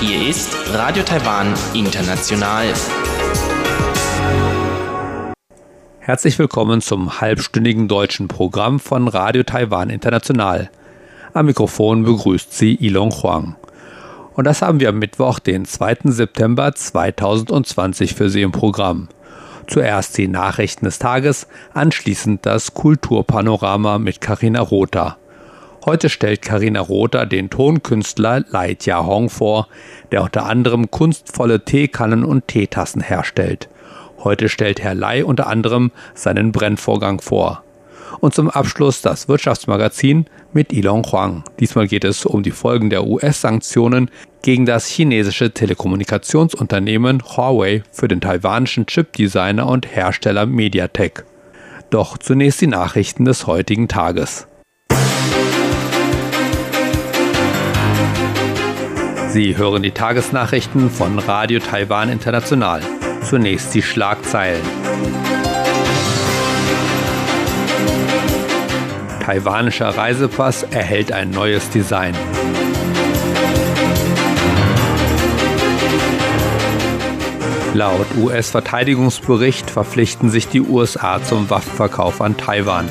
Hier ist Radio Taiwan International. Herzlich willkommen zum halbstündigen deutschen Programm von Radio Taiwan International. Am Mikrofon begrüßt Sie Ilon Huang. Und das haben wir am Mittwoch, den 2. September 2020 für Sie im Programm. Zuerst die Nachrichten des Tages, anschließend das Kulturpanorama mit Karina Rother. Heute stellt Karina Rother den Tonkünstler Lai Jia Hong vor, der unter anderem kunstvolle Teekannen und Teetassen herstellt. Heute stellt Herr Lai unter anderem seinen Brennvorgang vor. Und zum Abschluss das Wirtschaftsmagazin mit Ilon Huang. Diesmal geht es um die Folgen der US-Sanktionen gegen das chinesische Telekommunikationsunternehmen Huawei für den taiwanischen Chipdesigner und Hersteller MediaTek. Doch zunächst die Nachrichten des heutigen Tages. Sie hören die Tagesnachrichten von Radio Taiwan International. Zunächst die Schlagzeilen. Taiwanischer Reisepass erhält ein neues Design. Laut US-Verteidigungsbericht verpflichten sich die USA zum Waffenverkauf an Taiwan.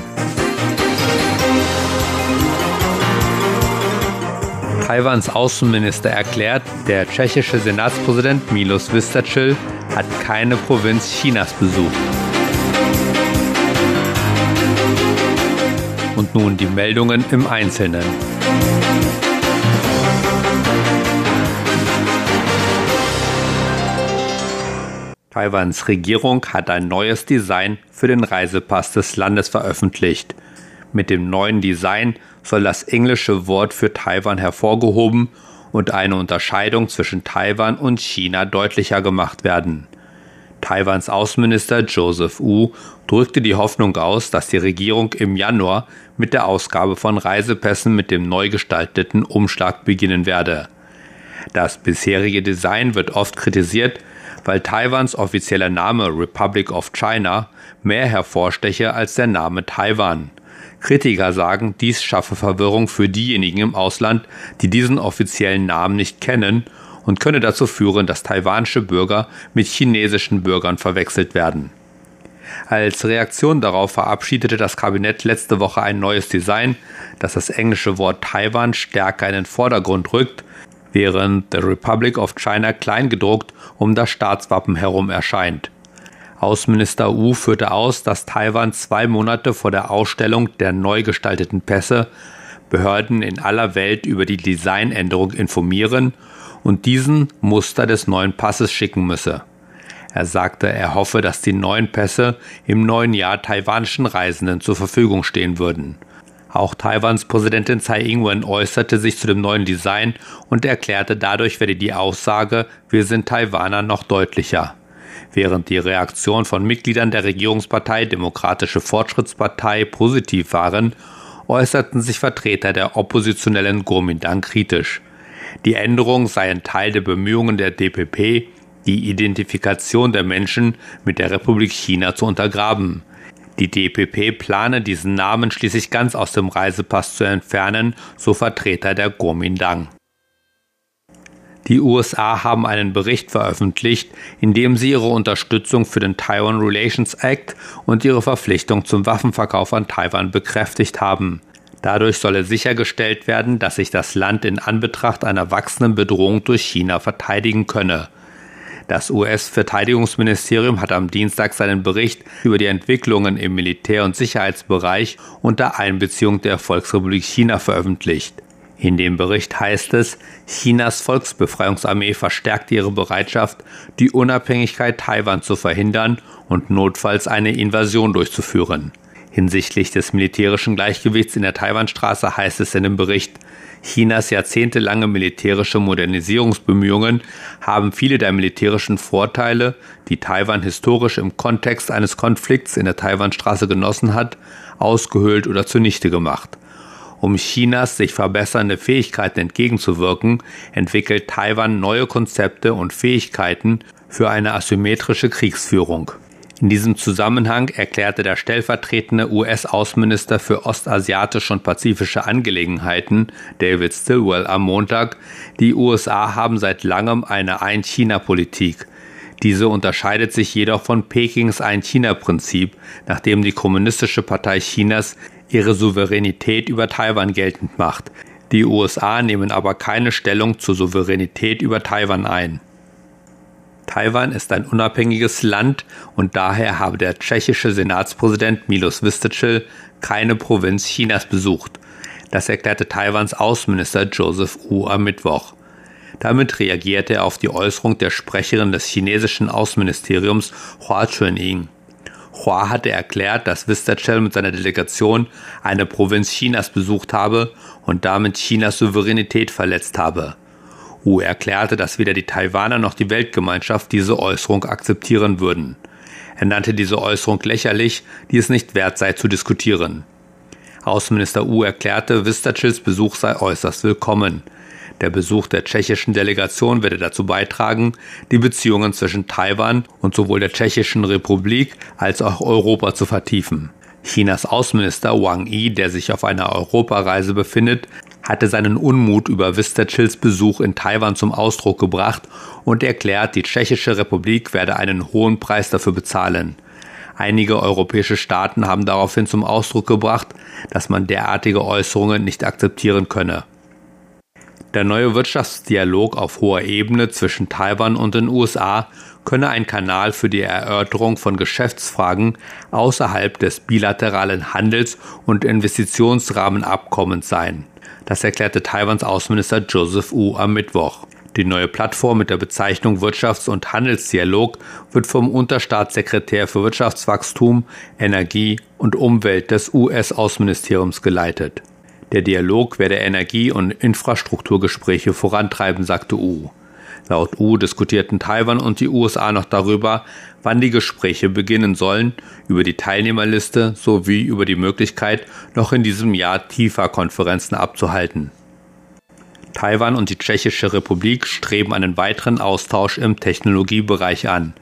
Taiwans Außenminister erklärt, der tschechische Senatspräsident Milos Vistacil hat keine Provinz Chinas besucht. Und nun die Meldungen im Einzelnen. Taiwans Regierung hat ein neues Design für den Reisepass des Landes veröffentlicht. Mit dem neuen Design soll das englische Wort für Taiwan hervorgehoben und eine Unterscheidung zwischen Taiwan und China deutlicher gemacht werden. Taiwans Außenminister Joseph Wu drückte die Hoffnung aus, dass die Regierung im Januar mit der Ausgabe von Reisepässen mit dem neu gestalteten Umschlag beginnen werde. Das bisherige Design wird oft kritisiert, weil Taiwans offizieller Name Republic of China mehr hervorsteche als der Name Taiwan. Kritiker sagen, dies schaffe Verwirrung für diejenigen im Ausland, die diesen offiziellen Namen nicht kennen und könne dazu führen, dass taiwanische Bürger mit chinesischen Bürgern verwechselt werden. Als Reaktion darauf verabschiedete das Kabinett letzte Woche ein neues Design, das das englische Wort Taiwan stärker in den Vordergrund rückt, während The Republic of China kleingedruckt um das Staatswappen herum erscheint. Außenminister Wu führte aus, dass Taiwan zwei Monate vor der Ausstellung der neu gestalteten Pässe Behörden in aller Welt über die Designänderung informieren und diesen Muster des neuen Passes schicken müsse. Er sagte, er hoffe, dass die neuen Pässe im neuen Jahr taiwanischen Reisenden zur Verfügung stehen würden. Auch Taiwans Präsidentin Tsai Ing-wen äußerte sich zu dem neuen Design und erklärte, dadurch werde die Aussage, wir sind Taiwaner, noch deutlicher. Während die Reaktion von Mitgliedern der Regierungspartei Demokratische Fortschrittspartei positiv waren, äußerten sich Vertreter der oppositionellen Kuomintang kritisch. Die Änderung sei ein Teil der Bemühungen der DPP, die Identifikation der Menschen mit der Republik China zu untergraben. Die DPP plane, diesen Namen schließlich ganz aus dem Reisepass zu entfernen, so Vertreter der Kuomintang. Die USA haben einen Bericht veröffentlicht, in dem sie ihre Unterstützung für den Taiwan Relations Act und ihre Verpflichtung zum Waffenverkauf an Taiwan bekräftigt haben. Dadurch solle sichergestellt werden, dass sich das Land in Anbetracht einer wachsenden Bedrohung durch China verteidigen könne. Das US-Verteidigungsministerium hat am Dienstag seinen Bericht über die Entwicklungen im Militär- und Sicherheitsbereich unter Einbeziehung der Volksrepublik China veröffentlicht. In dem Bericht heißt es, Chinas Volksbefreiungsarmee verstärkt ihre Bereitschaft, die Unabhängigkeit Taiwan zu verhindern und notfalls eine Invasion durchzuführen. Hinsichtlich des militärischen Gleichgewichts in der Taiwanstraße heißt es in dem Bericht, Chinas jahrzehntelange militärische Modernisierungsbemühungen haben viele der militärischen Vorteile, die Taiwan historisch im Kontext eines Konflikts in der Taiwanstraße genossen hat, ausgehöhlt oder zunichte gemacht. Um Chinas sich verbessernde Fähigkeiten entgegenzuwirken, entwickelt Taiwan neue Konzepte und Fähigkeiten für eine asymmetrische Kriegsführung. In diesem Zusammenhang erklärte der stellvertretende US-Außenminister für ostasiatische und pazifische Angelegenheiten, David Stilwell, am Montag, die USA haben seit langem eine Ein-China-Politik. Diese unterscheidet sich jedoch von Pekings Ein-China-Prinzip, nachdem die Kommunistische Partei Chinas ihre Souveränität über Taiwan geltend macht. Die USA nehmen aber keine Stellung zur Souveränität über Taiwan ein. Taiwan ist ein unabhängiges Land und daher habe der tschechische Senatspräsident Milos Vystrčil keine Provinz Chinas besucht. Das erklärte Taiwans Außenminister Joseph Wu am Mittwoch. Damit reagierte er auf die Äußerung der Sprecherin des chinesischen Außenministeriums Hua Chunying. Hua hatte erklärt, dass Vystrčil mit seiner Delegation eine Provinz Chinas besucht habe und damit Chinas Souveränität verletzt habe. Wu erklärte, dass weder die Taiwaner noch die Weltgemeinschaft diese Äußerung akzeptieren würden. Er nannte diese Äußerung lächerlich, die es nicht wert sei zu diskutieren. Außenminister Wu erklärte, Vistachils Besuch sei äußerst willkommen. Der Besuch der tschechischen Delegation werde dazu beitragen, die Beziehungen zwischen Taiwan und sowohl der Tschechischen Republik als auch Europa zu vertiefen. Chinas Außenminister Wang Yi, der sich auf einer Europareise befindet, hatte seinen Unmut über Vistachils Besuch in Taiwan zum Ausdruck gebracht und erklärt, die Tschechische Republik werde einen hohen Preis dafür bezahlen. Einige europäische Staaten haben daraufhin zum Ausdruck gebracht, dass man derartige Äußerungen nicht akzeptieren könne. Der neue Wirtschaftsdialog auf hoher Ebene zwischen Taiwan und den USA könne ein Kanal für die Erörterung von Geschäftsfragen außerhalb des bilateralen Handels- und Investitionsrahmenabkommens sein. Das erklärte Taiwans Außenminister Joseph Wu am Mittwoch. Die neue Plattform mit der Bezeichnung Wirtschafts- und Handelsdialog wird vom Unterstaatssekretär für Wirtschaftswachstum, Energie und Umwelt des US-Außenministeriums geleitet. Der Dialog werde Energie- und Infrastrukturgespräche vorantreiben, sagte U. Laut U diskutierten Taiwan und die USA noch darüber, wann die Gespräche beginnen sollen, über die Teilnehmerliste sowie über die Möglichkeit, noch in diesem Jahr TIFA-Konferenzen abzuhalten. Taiwan und die Tschechische Republik streben einen weiteren Austausch im Technologiebereich an.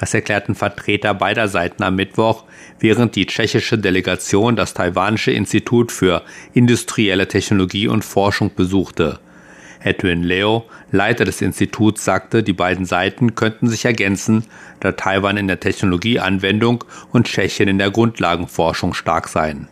Das erklärten Vertreter beider Seiten am Mittwoch, während die tschechische Delegation das taiwanische Institut für industrielle Technologie und Forschung besuchte. Edwin Leo, Leiter des Instituts, sagte, die beiden Seiten könnten sich ergänzen, da Taiwan in der Technologieanwendung und Tschechien in der Grundlagenforschung stark seien.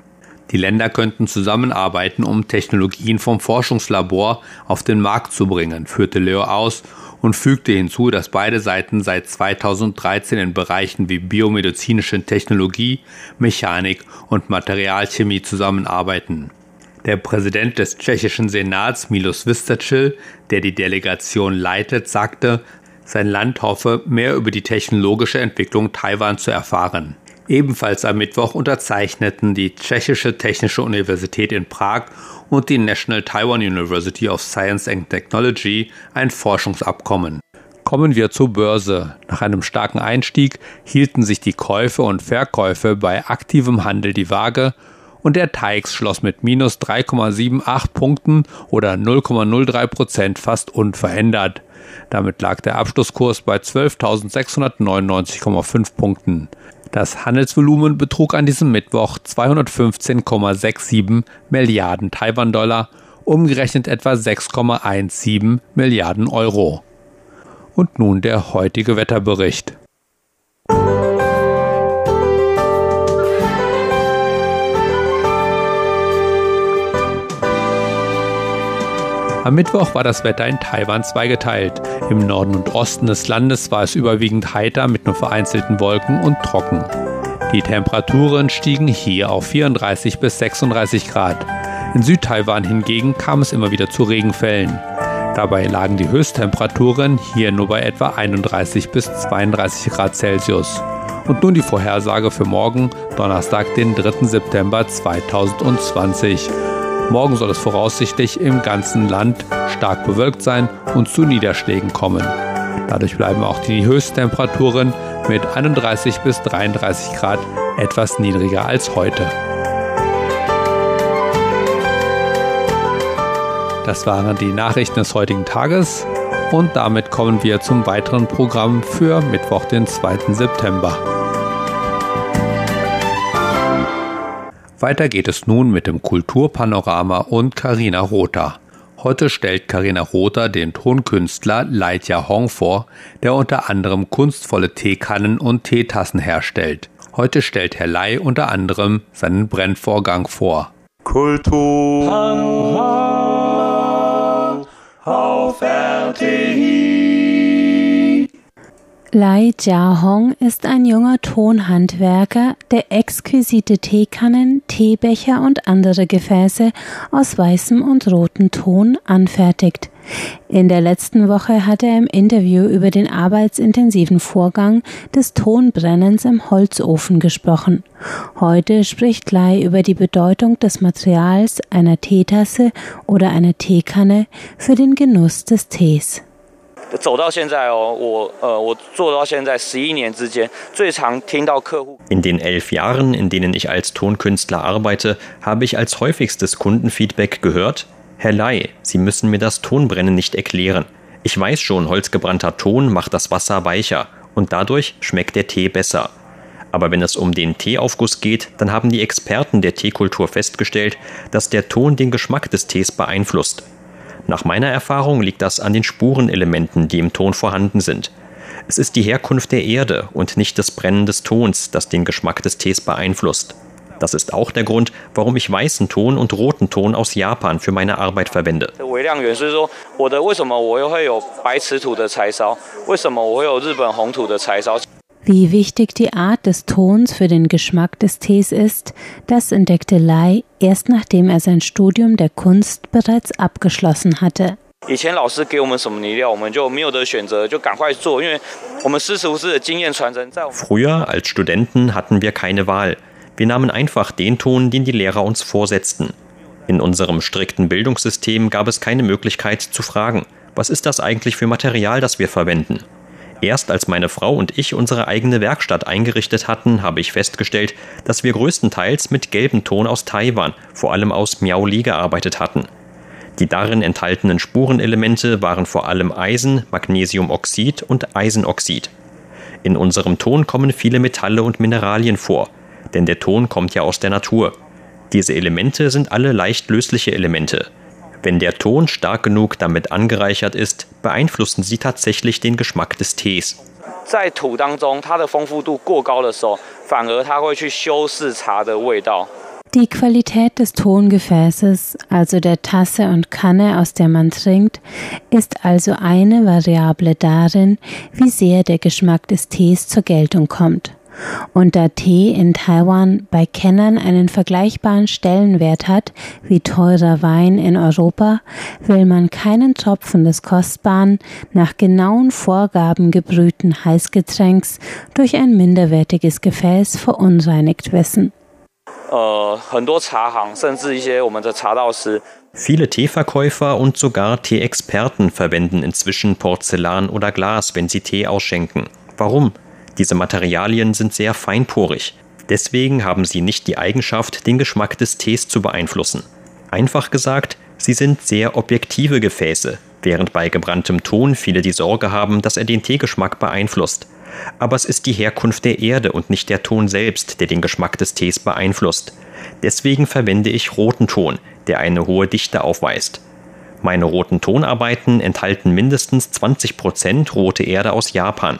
Die Länder könnten zusammenarbeiten, um Technologien vom Forschungslabor auf den Markt zu bringen, führte Leo aus und fügte hinzu, dass beide Seiten seit 2013 in Bereichen wie biomedizinische Technologie, Mechanik und Materialchemie zusammenarbeiten. Der Präsident des tschechischen Senats Milos Vystrčil, der die Delegation leitet, sagte, sein Land hoffe, mehr über die technologische Entwicklung Taiwan zu erfahren. Ebenfalls am Mittwoch unterzeichneten die Tschechische Technische Universität in Prag und die National Taiwan University of Science and Technology ein Forschungsabkommen. Kommen wir zur Börse. Nach einem starken Einstieg hielten sich die Käufe und Verkäufe bei aktivem Handel die Waage und der TAIX schloss mit minus 3,78 Punkten oder 0,03 Prozent fast unverändert. Damit lag der Abschlusskurs bei 12.699,5 Punkten. Das Handelsvolumen betrug an diesem Mittwoch 215,67 Milliarden Taiwan-Dollar, umgerechnet etwa 6,17 Milliarden Euro. Und nun der heutige Wetterbericht. Am Mittwoch war das Wetter in Taiwan zweigeteilt. Im Norden und Osten des Landes war es überwiegend heiter mit nur vereinzelten Wolken und trocken. Die Temperaturen stiegen hier auf 34 bis 36 Grad. In Südtaiwan hingegen kam es immer wieder zu Regenfällen. Dabei lagen die Höchsttemperaturen hier nur bei etwa 31 bis 32 Grad Celsius. Und nun die Vorhersage für morgen, Donnerstag, den 3. September 2020. Morgen soll es voraussichtlich im ganzen Land stark bewölkt sein und zu Niederschlägen kommen. Dadurch bleiben auch die Höchsttemperaturen mit 31 bis 33 Grad etwas niedriger als heute. Das waren die Nachrichten des heutigen Tages und damit kommen wir zum weiteren Programm für Mittwoch, den 2. September. Weiter geht es nun mit dem Kulturpanorama und Karina Rother. Heute stellt Karina Rother den Tonkünstler Leitja Hong vor, der unter anderem kunstvolle Teekannen und Teetassen herstellt. Heute stellt Herr Lai unter anderem seinen Brennvorgang vor. Kultur auf RTI. Lai Jiahong ist ein junger Tonhandwerker, der exquisite Teekannen, Teebecher und andere Gefäße aus weißem und rotem Ton anfertigt. In der letzten Woche hat er im Interview über den arbeitsintensiven Vorgang des Tonbrennens im Holzofen gesprochen. Heute spricht Lai über die Bedeutung des Materials einer Teetasse oder einer Teekanne für den Genuss des Tees. In den elf Jahren, in denen ich als Tonkünstler arbeite, habe ich als häufigstes Kundenfeedback gehört, Herr Lai, Sie müssen mir das Tonbrennen nicht erklären. Ich weiß schon, holzgebrannter Ton macht das Wasser weicher und dadurch schmeckt der Tee besser. Aber wenn es um den Teeaufguss geht, dann haben die Experten der Teekultur festgestellt, dass der Ton den Geschmack des Tees beeinflusst. Nach meiner Erfahrung liegt das an den Spurenelementen, die im Ton vorhanden sind. Es ist die Herkunft der Erde und nicht das Brennen des Tons, das den Geschmack des Tees beeinflusst. Das ist auch der Grund, warum ich weißen Ton und roten Ton aus Japan für meine Arbeit verwende. Wie wichtig die Art des Tons für den Geschmack des Tees ist, das entdeckte Lai erst nachdem er sein Studium der Kunst bereits abgeschlossen hatte. Früher als Studenten hatten wir keine Wahl. Wir nahmen einfach den Ton, den die Lehrer uns vorsetzten. In unserem strikten Bildungssystem gab es keine Möglichkeit zu fragen, was ist das eigentlich für Material, das wir verwenden? Erst als meine Frau und ich unsere eigene Werkstatt eingerichtet hatten, habe ich festgestellt, dass wir größtenteils mit gelbem Ton aus Taiwan, vor allem aus Miaoli, gearbeitet hatten. Die darin enthaltenen Spurenelemente waren vor allem Eisen, Magnesiumoxid und Eisenoxid. In unserem Ton kommen viele Metalle und Mineralien vor, denn der Ton kommt ja aus der Natur. Diese Elemente sind alle leicht lösliche Elemente. Wenn der Ton stark genug damit angereichert ist, beeinflussen sie tatsächlich den Geschmack des Tees. Die Qualität des Tongefäßes, also der Tasse und Kanne, aus der man trinkt, ist also eine Variable darin, wie sehr der Geschmack des Tees zur Geltung kommt. Und da Tee in Taiwan bei Kennern einen vergleichbaren Stellenwert hat wie teurer Wein in Europa, will man keinen Tropfen des kostbaren, nach genauen Vorgaben gebrühten Heißgetränks durch ein minderwertiges Gefäß verunreinigt wissen. Viele Teeverkäufer und sogar Teeexperten verwenden inzwischen Porzellan oder Glas, wenn sie Tee ausschenken. Warum? Diese Materialien sind sehr feinporig. Deswegen haben sie nicht die Eigenschaft, den Geschmack des Tees zu beeinflussen. Einfach gesagt, sie sind sehr objektive Gefäße, während bei gebranntem Ton viele die Sorge haben, dass er den Teegeschmack beeinflusst. Aber es ist die Herkunft der Erde und nicht der Ton selbst, der den Geschmack des Tees beeinflusst. Deswegen verwende ich roten Ton, der eine hohe Dichte aufweist. Meine roten Tonarbeiten enthalten mindestens 20% rote Erde aus Japan.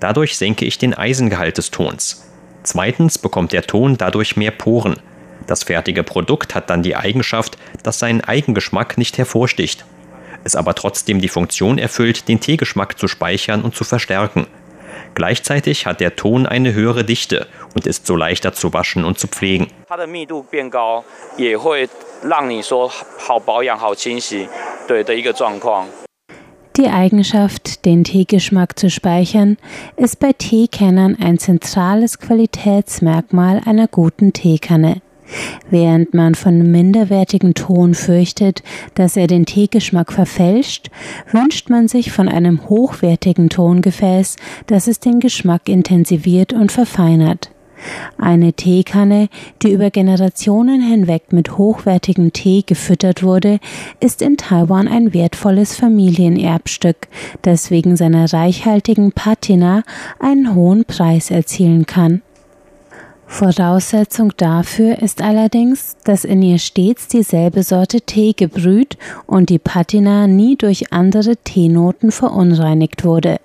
Dadurch senke ich den Eisengehalt des Tons. Zweitens bekommt der Ton dadurch mehr Poren. Das fertige Produkt hat dann die Eigenschaft, dass sein Eigengeschmack nicht hervorsticht. Es aber trotzdem die Funktion erfüllt, den Teegeschmack zu speichern und zu verstärken. Gleichzeitig hat der Ton eine höhere Dichte und ist so leichter zu waschen und zu pflegen. Die Eigenschaft, den Teegeschmack zu speichern, ist bei Teekennern ein zentrales Qualitätsmerkmal einer guten Teekanne. Während man von minderwertigem Ton fürchtet, dass er den Teegeschmack verfälscht, wünscht man sich von einem hochwertigen Tongefäß, dass es den Geschmack intensiviert und verfeinert. Eine Teekanne, die über Generationen hinweg mit hochwertigem Tee gefüttert wurde, ist in Taiwan ein wertvolles Familienerbstück, das wegen seiner reichhaltigen Patina einen hohen Preis erzielen kann. Voraussetzung dafür ist allerdings, dass in ihr stets dieselbe Sorte Tee gebrüht und die Patina nie durch andere Teenoten verunreinigt wurde.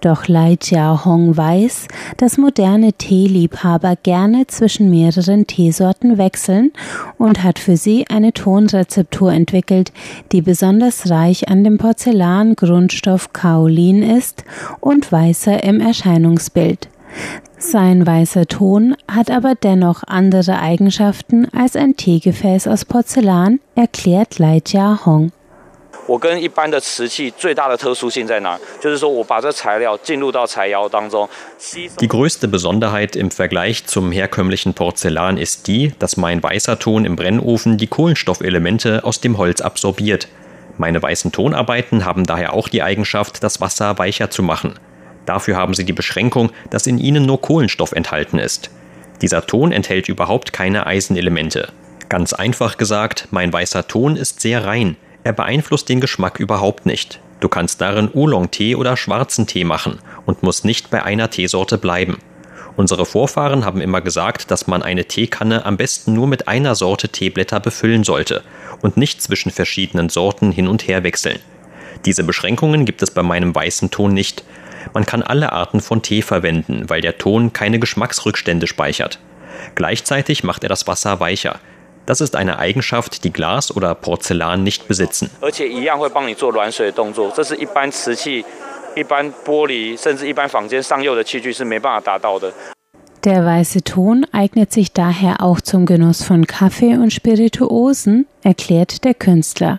Doch Lai Hong weiß, dass moderne Teeliebhaber gerne zwischen mehreren Teesorten wechseln und hat für sie eine Tonrezeptur entwickelt, die besonders reich an dem Porzellangrundstoff Kaolin ist und weißer im Erscheinungsbild. Sein weißer Ton hat aber dennoch andere Eigenschaften als ein Teegefäß aus Porzellan, erklärt Lai Jia Hong. Die größte Besonderheit im Vergleich zum herkömmlichen Porzellan ist die, dass mein weißer Ton im Brennofen die Kohlenstoffelemente aus dem Holz absorbiert. Meine weißen Tonarbeiten haben daher auch die Eigenschaft, das Wasser weicher zu machen. Dafür haben sie die Beschränkung, dass in ihnen nur Kohlenstoff enthalten ist. Dieser Ton enthält überhaupt keine Eisenelemente. Ganz einfach gesagt, mein weißer Ton ist sehr rein. Er beeinflusst den Geschmack überhaupt nicht. Du kannst darin Oolong-Tee oder schwarzen Tee machen und musst nicht bei einer Teesorte bleiben. Unsere Vorfahren haben immer gesagt, dass man eine Teekanne am besten nur mit einer Sorte Teeblätter befüllen sollte und nicht zwischen verschiedenen Sorten hin und her wechseln. Diese Beschränkungen gibt es bei meinem weißen Ton nicht. Man kann alle Arten von Tee verwenden, weil der Ton keine Geschmacksrückstände speichert. Gleichzeitig macht er das Wasser weicher. Das ist eine Eigenschaft, die Glas oder Porzellan nicht besitzen. Der weiße Ton eignet sich daher auch zum Genuss von Kaffee und Spirituosen, erklärt der Künstler.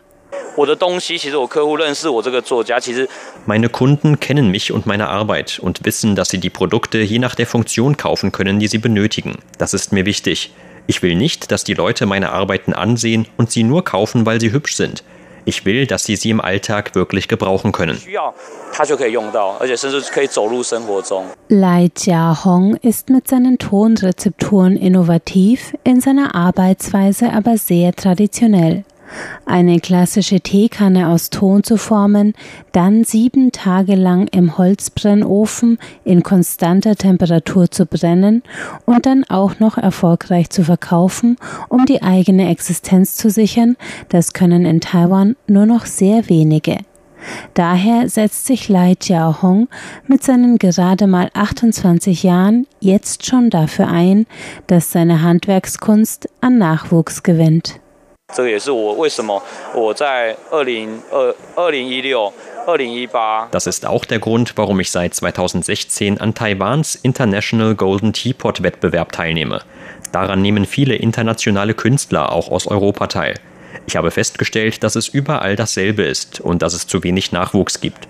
Meine Kunden kennen mich und meine Arbeit und wissen, dass sie die Produkte je nach der Funktion kaufen können, die sie benötigen. Das ist mir wichtig. Ich will nicht, dass die Leute meine Arbeiten ansehen und sie nur kaufen, weil sie hübsch sind. Ich will, dass sie sie im Alltag wirklich gebrauchen können. Lai Jia Hong ist mit seinen Tonrezepturen innovativ, in seiner Arbeitsweise aber sehr traditionell eine klassische Teekanne aus Ton zu formen, dann sieben Tage lang im Holzbrennofen in konstanter Temperatur zu brennen und dann auch noch erfolgreich zu verkaufen, um die eigene Existenz zu sichern, das können in Taiwan nur noch sehr wenige. Daher setzt sich Lai Jiahong mit seinen gerade mal 28 Jahren jetzt schon dafür ein, dass seine Handwerkskunst an Nachwuchs gewinnt. 这个也是我为什么我在二零二二零一六。Das ist auch der Grund, warum ich seit 2016 an Taiwans International Golden Teapot Wettbewerb teilnehme. Daran nehmen viele internationale Künstler auch aus Europa teil. Ich habe festgestellt, dass es überall dasselbe ist und dass es zu wenig Nachwuchs gibt.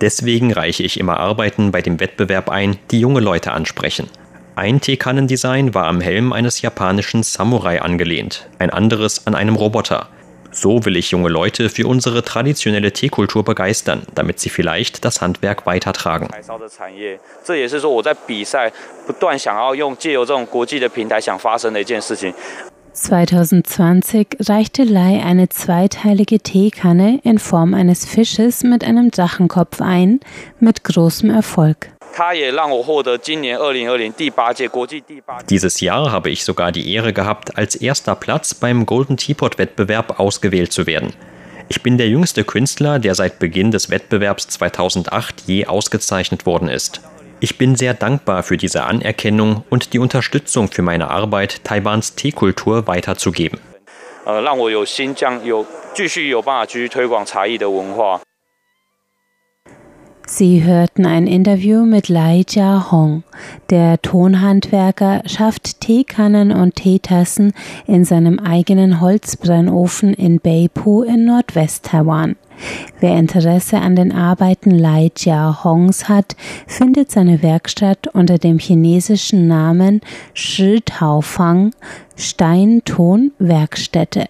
Deswegen reiche ich immer Arbeiten bei dem Wettbewerb ein, die junge Leute ansprechen. Ein Teekannendesign war am Helm eines japanischen Samurai angelehnt, ein anderes an einem Roboter. So will ich junge Leute für unsere traditionelle Teekultur begeistern, damit sie vielleicht das Handwerk weitertragen. 2020 reichte Lai eine zweiteilige Teekanne in Form eines Fisches mit einem Drachenkopf ein, mit großem Erfolg. Dieses Jahr habe ich sogar die Ehre gehabt, als erster Platz beim Golden Teapot Wettbewerb ausgewählt zu werden. Ich bin der jüngste Künstler, der seit Beginn des Wettbewerbs 2008 je ausgezeichnet worden ist. Ich bin sehr dankbar für diese Anerkennung und die Unterstützung für meine Arbeit, Taiwans Teekultur weiterzugeben. 呃，让我有新疆有继续有办法继续推广茶艺的文化。 Sie hörten ein Interview mit Lai Jia Hong. Der Tonhandwerker schafft Teekannen und Teetassen in seinem eigenen Holzbrennofen in Beipu in Nordwest-Taiwan. Wer Interesse an den Arbeiten Lai Jia Hongs hat, findet seine Werkstatt unter dem chinesischen Namen Shi Tao Fang Steinton Werkstätte.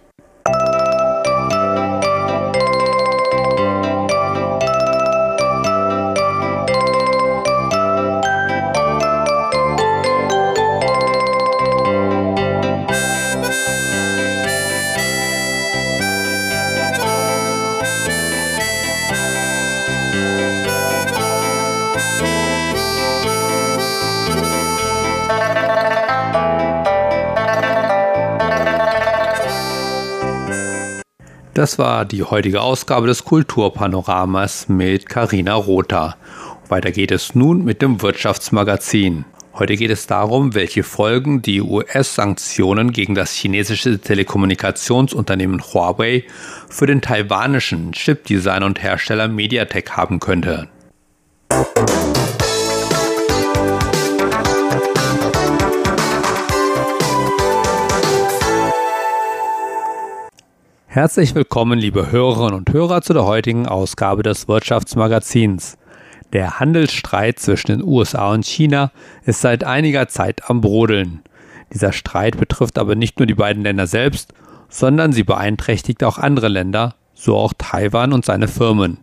Das war die heutige Ausgabe des Kulturpanoramas mit Karina Rotha. Weiter geht es nun mit dem Wirtschaftsmagazin. Heute geht es darum, welche Folgen die US-Sanktionen gegen das chinesische Telekommunikationsunternehmen Huawei für den taiwanischen Chipdesigner und Hersteller MediaTek haben könnte. Herzlich willkommen, liebe Hörerinnen und Hörer, zu der heutigen Ausgabe des Wirtschaftsmagazins. Der Handelsstreit zwischen den USA und China ist seit einiger Zeit am Brodeln. Dieser Streit betrifft aber nicht nur die beiden Länder selbst, sondern sie beeinträchtigt auch andere Länder, so auch Taiwan und seine Firmen.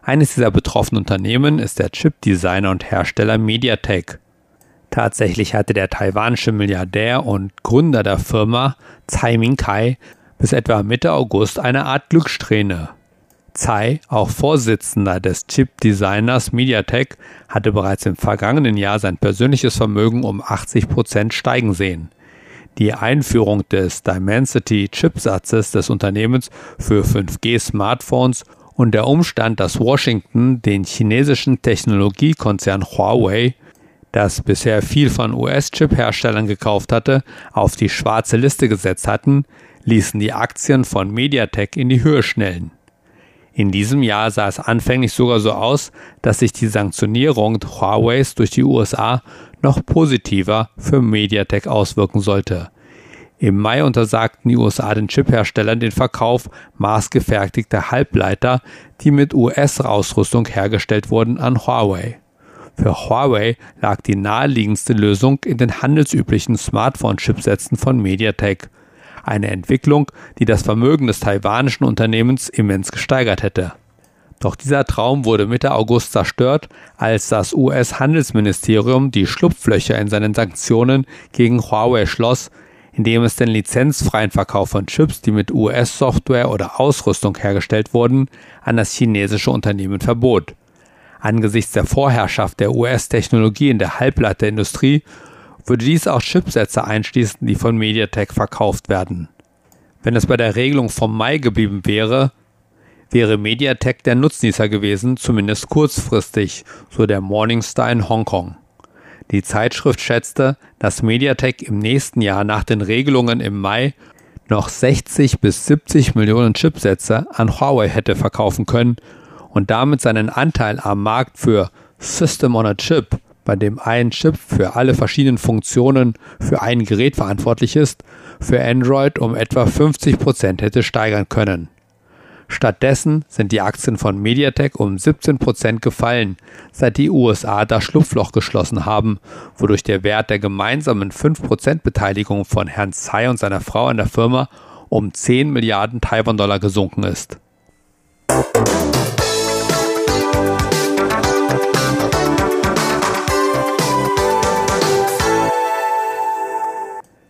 Eines dieser betroffenen Unternehmen ist der Chipdesigner und Hersteller MediaTek. Tatsächlich hatte der taiwanische Milliardär und Gründer der Firma Tsai Ming-kai bis etwa Mitte August eine Art Glückssträhne. Tsai, auch Vorsitzender des Chip-Designers MediaTek, hatte bereits im vergangenen Jahr sein persönliches Vermögen um 80 Prozent steigen sehen. Die Einführung des Dimensity-Chipsatzes des Unternehmens für 5G-Smartphones und der Umstand, dass Washington den chinesischen Technologiekonzern Huawei, das bisher viel von US-Chip-Herstellern gekauft hatte, auf die schwarze Liste gesetzt hatten, ließen die Aktien von Mediatek in die Höhe schnellen. In diesem Jahr sah es anfänglich sogar so aus, dass sich die Sanktionierung Huaweis durch die USA noch positiver für Mediatek auswirken sollte. Im Mai untersagten die USA den Chipherstellern den Verkauf maßgefertigter Halbleiter, die mit US-Ausrüstung hergestellt wurden, an Huawei. Für Huawei lag die naheliegendste Lösung in den handelsüblichen Smartphone-Chipsätzen von Mediatek eine Entwicklung, die das Vermögen des taiwanischen Unternehmens immens gesteigert hätte. Doch dieser Traum wurde Mitte August zerstört, als das US-Handelsministerium die Schlupflöcher in seinen Sanktionen gegen Huawei schloss, indem es den lizenzfreien Verkauf von Chips, die mit US-Software oder Ausrüstung hergestellt wurden, an das chinesische Unternehmen verbot. Angesichts der Vorherrschaft der US-Technologie in der Halbleiterindustrie würde dies auch Chipsätze einschließen, die von MediaTek verkauft werden. Wenn es bei der Regelung vom Mai geblieben wäre, wäre MediaTek der Nutznießer gewesen, zumindest kurzfristig, so der Morningstar in Hongkong. Die Zeitschrift schätzte, dass MediaTek im nächsten Jahr nach den Regelungen im Mai noch 60 bis 70 Millionen Chipsätze an Huawei hätte verkaufen können und damit seinen Anteil am Markt für System on a Chip bei dem ein Chip für alle verschiedenen Funktionen für ein Gerät verantwortlich ist, für Android um etwa 50 Prozent hätte steigern können. Stattdessen sind die Aktien von MediaTek um 17 Prozent gefallen, seit die USA das Schlupfloch geschlossen haben, wodurch der Wert der gemeinsamen 5% Beteiligung von Herrn Tsai und seiner Frau an der Firma um 10 Milliarden Taiwan-Dollar gesunken ist.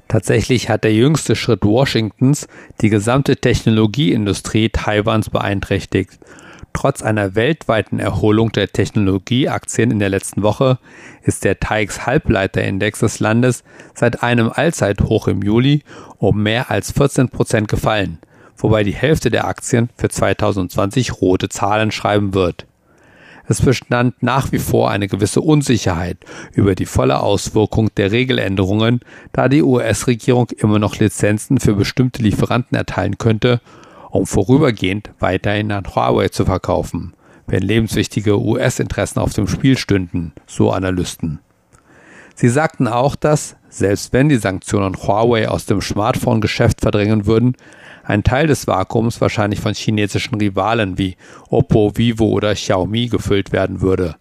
Tatsächlich hat der jüngste Schritt Washingtons die gesamte Technologieindustrie Taiwans beeinträchtigt. Trotz einer weltweiten Erholung der Technologieaktien in der letzten Woche ist der TAIX Halbleiterindex des Landes seit einem Allzeithoch im Juli um mehr als 14 Prozent gefallen, wobei die Hälfte der Aktien für 2020 rote Zahlen schreiben wird. Es bestand nach wie vor eine gewisse Unsicherheit über die volle Auswirkung der Regeländerungen, da die US-Regierung immer noch Lizenzen für bestimmte Lieferanten erteilen könnte, um vorübergehend weiterhin an Huawei zu verkaufen, wenn lebenswichtige US-Interessen auf dem Spiel stünden, so Analysten. Sie sagten auch, dass, selbst wenn die Sanktionen Huawei aus dem Smartphone-Geschäft verdrängen würden, ein Teil des Vakuums wahrscheinlich von chinesischen Rivalen wie Oppo, Vivo oder Xiaomi gefüllt werden würde.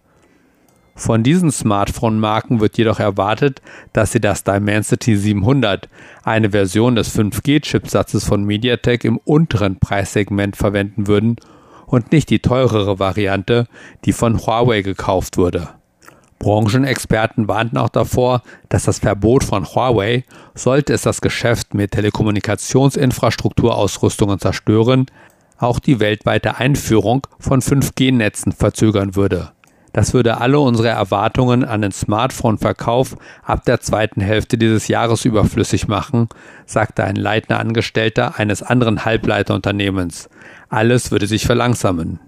Von diesen Smartphone-Marken wird jedoch erwartet, dass sie das Dimensity 700, eine Version des 5G-Chipsatzes von MediaTek im unteren Preissegment verwenden würden und nicht die teurere Variante, die von Huawei gekauft wurde. Branchenexperten warnten auch davor, dass das Verbot von Huawei, sollte es das Geschäft mit Telekommunikationsinfrastrukturausrüstungen zerstören, auch die weltweite Einführung von 5G-Netzen verzögern würde. Das würde alle unsere Erwartungen an den Smartphone-Verkauf ab der zweiten Hälfte dieses Jahres überflüssig machen, sagte ein leitender Angestellter eines anderen Halbleiterunternehmens. Alles würde sich verlangsamen.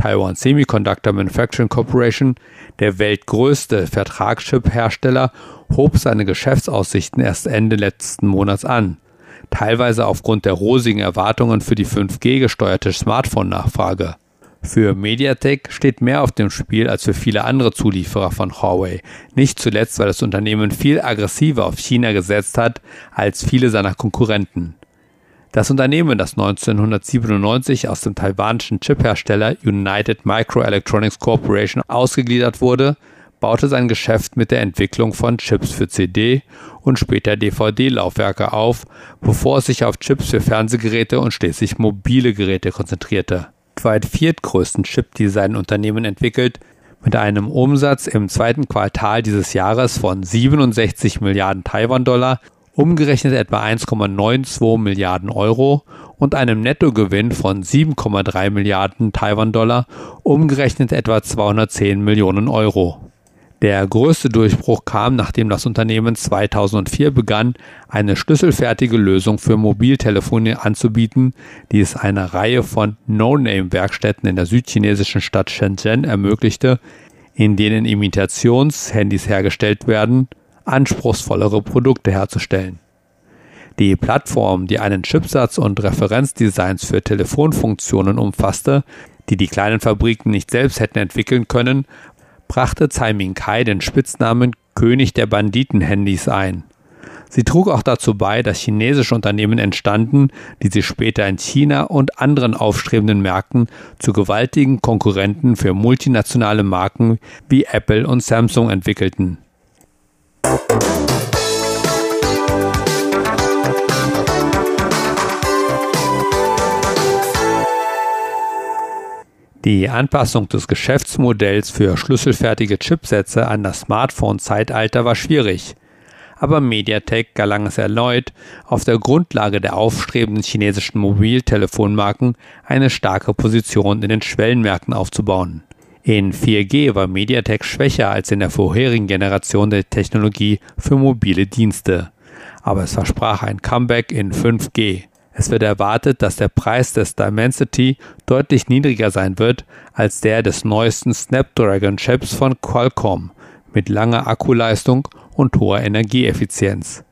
Taiwan Semiconductor Manufacturing Corporation, der weltgrößte Vertragschip-Hersteller, hob seine Geschäftsaussichten erst Ende letzten Monats an, teilweise aufgrund der rosigen Erwartungen für die 5G-gesteuerte Smartphone-Nachfrage. Für Mediatek steht mehr auf dem Spiel als für viele andere Zulieferer von Huawei, nicht zuletzt, weil das Unternehmen viel aggressiver auf China gesetzt hat als viele seiner Konkurrenten. Das Unternehmen, das 1997 aus dem taiwanischen Chiphersteller United Microelectronics Corporation ausgegliedert wurde, baute sein Geschäft mit der Entwicklung von Chips für CD und später DVD-Laufwerke auf, bevor es sich auf Chips für Fernsehgeräte und schließlich mobile Geräte konzentrierte. Weltweit viertgrößten Chip-Design-Unternehmen entwickelt, mit einem Umsatz im zweiten Quartal dieses Jahres von 67 Milliarden Taiwan-Dollar, umgerechnet etwa 1,92 Milliarden Euro und einem Nettogewinn von 7,3 Milliarden Taiwan-Dollar, umgerechnet etwa 210 Millionen Euro. Der größte Durchbruch kam, nachdem das Unternehmen 2004 begann, eine schlüsselfertige Lösung für Mobiltelefonie anzubieten, die es einer Reihe von No-Name-Werkstätten in der südchinesischen Stadt Shenzhen ermöglichte, in denen Imitationshandys hergestellt werden, anspruchsvollere Produkte herzustellen. Die Plattform, die einen Chipsatz und Referenzdesigns für Telefonfunktionen umfasste, die die kleinen Fabriken nicht selbst hätten entwickeln können, brachte Tsai Ming-kai den Spitznamen König der Banditen-Handys ein. Sie trug auch dazu bei, dass chinesische Unternehmen entstanden, die sich später in China und anderen aufstrebenden Märkten zu gewaltigen Konkurrenten für multinationale Marken wie Apple und Samsung entwickelten. Die Anpassung des Geschäftsmodells für schlüsselfertige Chipsätze an das Smartphone-Zeitalter war schwierig. Aber MediaTek gelang es erneut, auf der Grundlage der aufstrebenden chinesischen Mobiltelefonmarken eine starke Position in den Schwellenmärkten aufzubauen. In 4G war MediaTek schwächer als in der vorherigen Generation der Technologie für mobile Dienste. Aber es versprach ein Comeback in 5G. Es wird erwartet, dass der Preis des Dimensity deutlich niedriger sein wird als der des neuesten Snapdragon-Chips von Qualcomm mit langer Akkuleistung und hoher Energieeffizienz.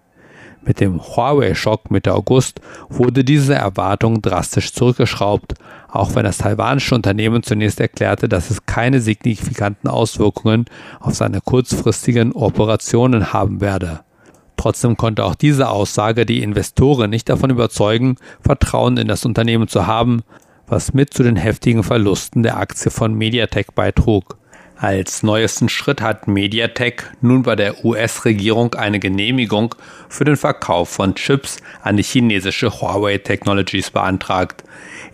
Mit dem Huawei-Schock Mitte August wurde diese Erwartung drastisch zurückgeschraubt, auch wenn das taiwanische Unternehmen zunächst erklärte, dass es keine signifikanten Auswirkungen auf seine kurzfristigen Operationen haben werde. Trotzdem konnte auch diese Aussage die Investoren nicht davon überzeugen, Vertrauen in das Unternehmen zu haben, was mit zu den heftigen Verlusten der Aktie von Mediatek beitrug. Als neuesten Schritt hat Mediatek nun bei der US-Regierung eine Genehmigung für den Verkauf von Chips an die chinesische Huawei Technologies beantragt.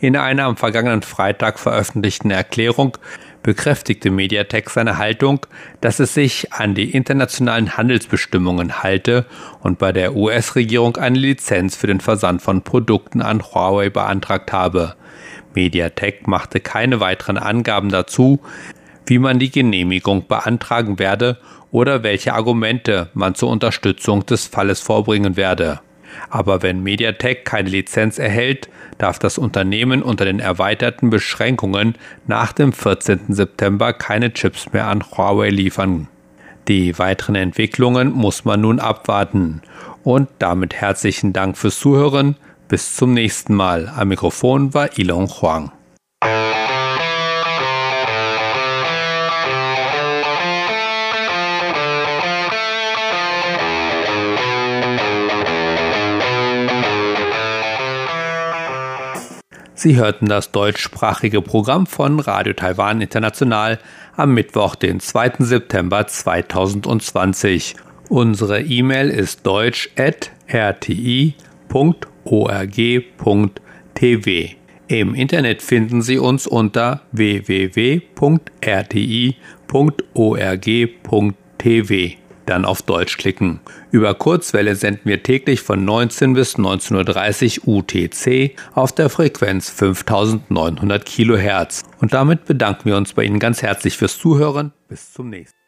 In einer am vergangenen Freitag veröffentlichten Erklärung bekräftigte Mediatek seine Haltung, dass es sich an die internationalen Handelsbestimmungen halte und bei der US-Regierung eine Lizenz für den Versand von Produkten an Huawei beantragt habe. Mediatek machte keine weiteren Angaben dazu, wie man die Genehmigung beantragen werde oder welche Argumente man zur Unterstützung des Falles vorbringen werde. Aber wenn Mediatek keine Lizenz erhält, darf das Unternehmen unter den erweiterten Beschränkungen nach dem 14. September keine Chips mehr an Huawei liefern. Die weiteren Entwicklungen muss man nun abwarten. Und damit herzlichen Dank fürs Zuhören. Bis zum nächsten Mal. Am Mikrofon war Ilon Huang. Sie hörten das deutschsprachige Programm von Radio Taiwan International am Mittwoch, den 2. September 2020. Unsere E-Mail ist deutsch.rti.org.tv. Im Internet finden Sie uns unter www.rti.org.tv. dann auf Deutsch klicken. Über Kurzwelle senden wir täglich von 19 bis 19.30 Uhr UTC auf der Frequenz 5900 Kilohertz. Und damit bedanken wir uns bei Ihnen ganz herzlich fürs Zuhören. Bis zum nächsten Mal.